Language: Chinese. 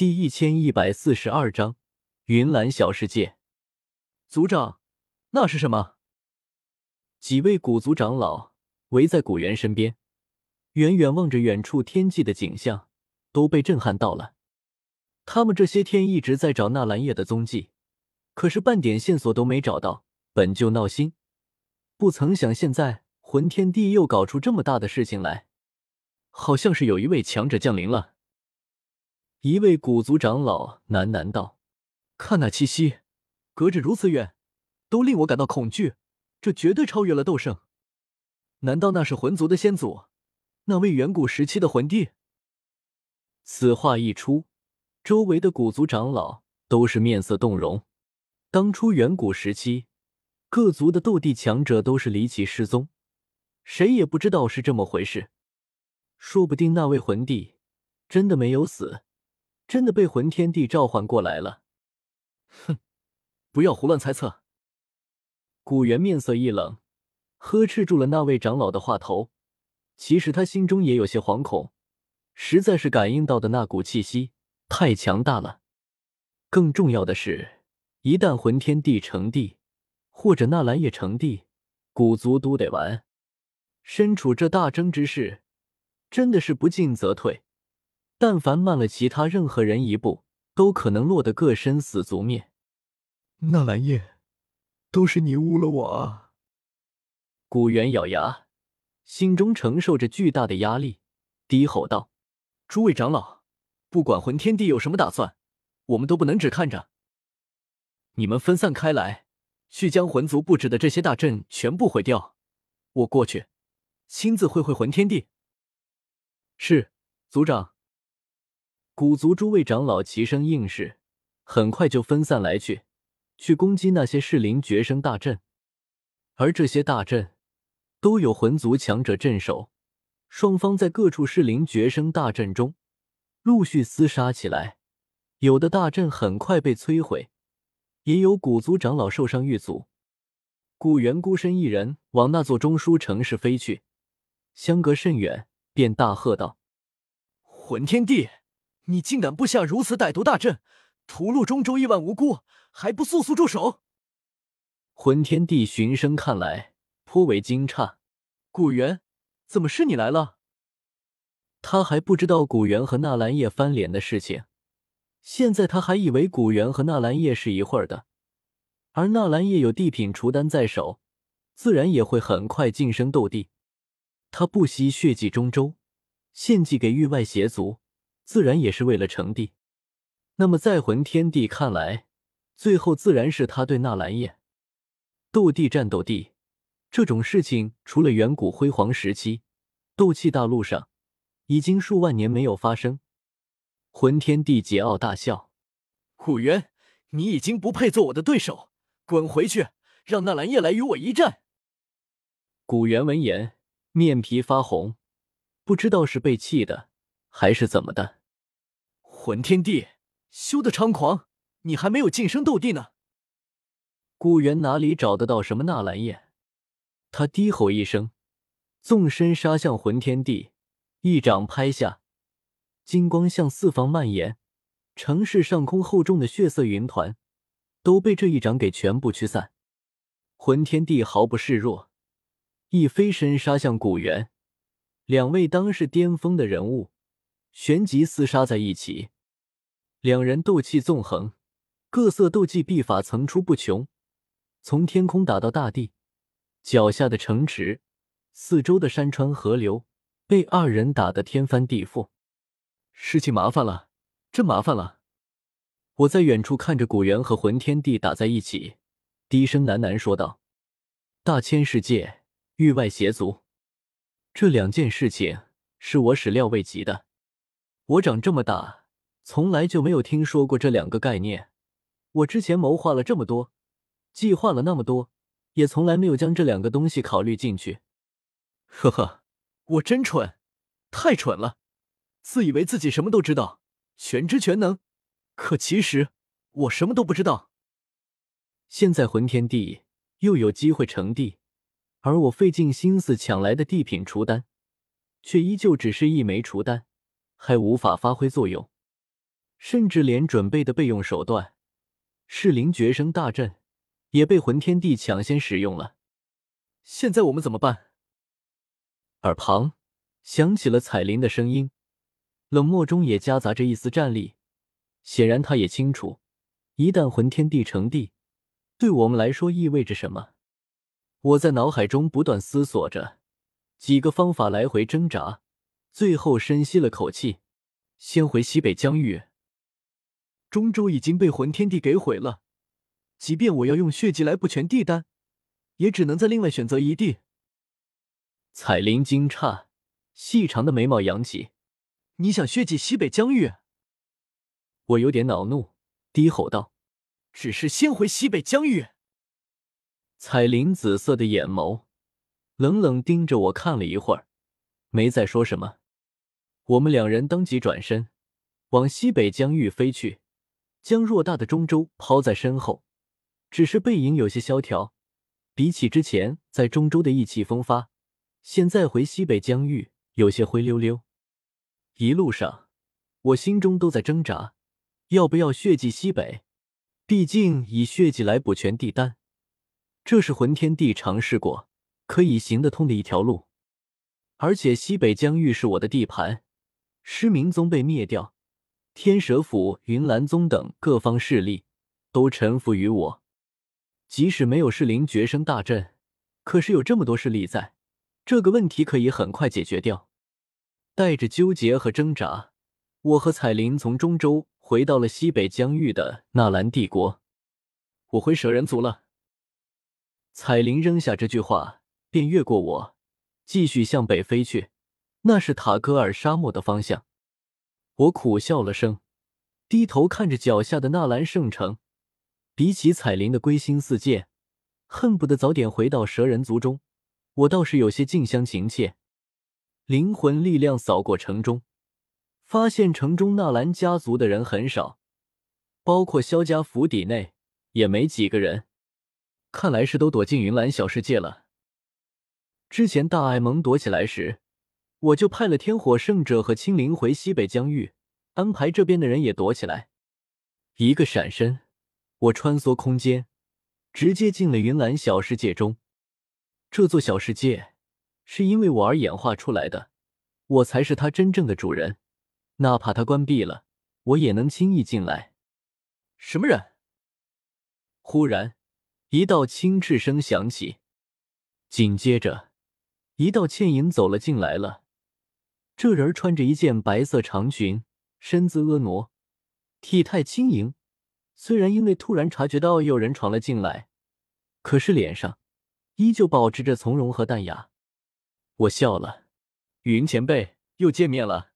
第一千一百四十二章云岚小世界。族长，那是什么？几位古族长老围在古猿身边，远远望着远处天际的景象，都被震撼到了。他们这些天一直在找纳兰叶的踪迹，可是半点线索都没找到，本就闹心，不曾想现在魂天帝又搞出这么大的事情来，好像是有一位强者降临了。一位古族长老喃喃道：“看那气息，隔着如此远，都令我感到恐惧。这绝对超越了斗圣。难道那是魂族的先祖？那位远古时期的魂帝？”此话一出，周围的古族长老都是面色动容。当初远古时期，各族的斗帝强者都是离奇失踪，谁也不知道是这么回事。说不定那位魂帝真的没有死。真的被魂天帝召唤过来了，哼！不要胡乱猜测。古元面色一冷，呵斥住了那位长老的话头。其实他心中也有些惶恐，实在是感应到的那股气息太强大了。更重要的是，一旦魂天帝成帝，或者纳兰叶成帝，古族都得完。身处这大争之势，真的是不进则退。但凡慢了其他任何人一步，都可能落得个生死族灭。纳兰叶，都是你误了我啊！古元咬牙，心中承受着巨大的压力，低吼道：“诸位长老，不管魂天帝有什么打算，我们都不能只看着。你们分散开来，去将魂族布置的这些大阵全部毁掉。我过去，亲自会会魂天帝。”是，族长。古族诸位长老齐声应是，很快就分散来去，去攻击那些适灵绝生大阵。而这些大阵都有魂族强者镇守，双方在各处适灵绝生大阵中陆续厮杀起来。有的大阵很快被摧毁，也有古族长老受伤遇阻。古元孤身一人往那座中枢城市飞去，相隔甚远，便大喝道：“魂天帝！”你竟敢布下如此歹毒大阵，屠戮中州亿万无辜，还不速速住手！魂天帝循声看来，颇为惊诧：“古元，怎么是你来了？”他还不知道古元和纳兰叶翻脸的事情，现在他还以为古元和纳兰叶是一会儿的，而纳兰叶有地品除丹在手，自然也会很快晋升斗帝。他不惜血祭中州，献祭给域外邪族。自然也是为了成帝，那么在魂天帝看来，最后自然是他对纳兰叶斗帝战斗帝这种事情，除了远古辉煌时期，斗气大陆上已经数万年没有发生。魂天帝桀骜大笑：“古元，你已经不配做我的对手，滚回去，让纳兰叶来与我一战。”古元闻言，面皮发红，不知道是被气的还是怎么的。魂天帝，休得猖狂！你还没有晋升斗帝呢。古元哪里找得到什么纳兰叶？他低吼一声，纵身杀向魂天帝，一掌拍下，金光向四方蔓延，城市上空厚重的血色云团都被这一掌给全部驱散。魂天帝毫不示弱，一飞身杀向古元，两位当世巅峰的人物。旋即厮杀在一起，两人斗气纵横，各色斗技秘法层出不穷，从天空打到大地，脚下的城池、四周的山川河流被二人打得天翻地覆。事情麻烦了，真麻烦了！我在远处看着古元和魂天帝打在一起，低声喃喃说道：“大千世界，域外邪族，这两件事情是我始料未及的。”我长这么大，从来就没有听说过这两个概念。我之前谋划了这么多，计划了那么多，也从来没有将这两个东西考虑进去。呵呵，我真蠢，太蠢了，自以为自己什么都知道，全知全能，可其实我什么都不知道。现在魂天帝又有机会成帝，而我费尽心思抢来的地品除丹，却依旧只是一枚除丹。还无法发挥作用，甚至连准备的备用手段噬灵绝生大阵也被魂天帝抢先使用了。现在我们怎么办？耳旁响起了彩铃的声音，冷漠中也夹杂着一丝战栗。显然，他也清楚，一旦魂天帝成帝，对我们来说意味着什么。我在脑海中不断思索着几个方法，来回挣扎，最后深吸了口气，先回西北疆域。中州已经被魂天帝给毁了，即便我要用血迹来补全地丹，也只能在另外选择一地。彩铃惊诧，细长的眉毛扬起：“你想血祭西北疆域？”我有点恼怒，低吼道：“只是先回西北疆域。”彩铃紫色的眼眸冷冷盯着我看了一会儿，没再说什么。我们两人当即转身往西北疆域飞去。将偌大的中州抛在身后，只是背影有些萧条。比起之前在中州的意气风发，现在回西北疆域有些灰溜溜。一路上，我心中都在挣扎，要不要血祭西北？毕竟以血祭来补全地丹，这是魂天帝尝试过可以行得通的一条路。而且西北疆域是我的地盘，失明宗被灭掉。天蛇府、云岚宗等各方势力都臣服于我，即使没有噬灵绝生大阵，可是有这么多势力在，这个问题可以很快解决掉。带着纠结和挣扎，我和彩铃从中州回到了西北疆域的纳兰帝国。我回蛇人族了。彩铃扔下这句话，便越过我，继续向北飞去，那是塔戈尔沙漠的方向。我苦笑了声，低头看着脚下的纳兰圣城。比起彩铃的归心似箭，恨不得早点回到蛇人族中，我倒是有些近乡情怯。灵魂力量扫过城中，发现城中纳兰家族的人很少，包括萧家府邸内也没几个人，看来是都躲进云岚小世界了。之前大爱蒙躲起来时。我就派了天火圣者和青灵回西北疆域，安排这边的人也躲起来。一个闪身，我穿梭空间，直接进了云岚小世界中。这座小世界是因为我而演化出来的，我才是它真正的主人。哪怕它关闭了，我也能轻易进来。什么人？忽然，一道轻斥声响起，紧接着，一道倩影走了进来了。这人穿着一件白色长裙，身姿婀娜，体态轻盈。虽然因为突然察觉到有人闯了进来，可是脸上依旧保持着从容和淡雅。我笑了，云前辈又见面了。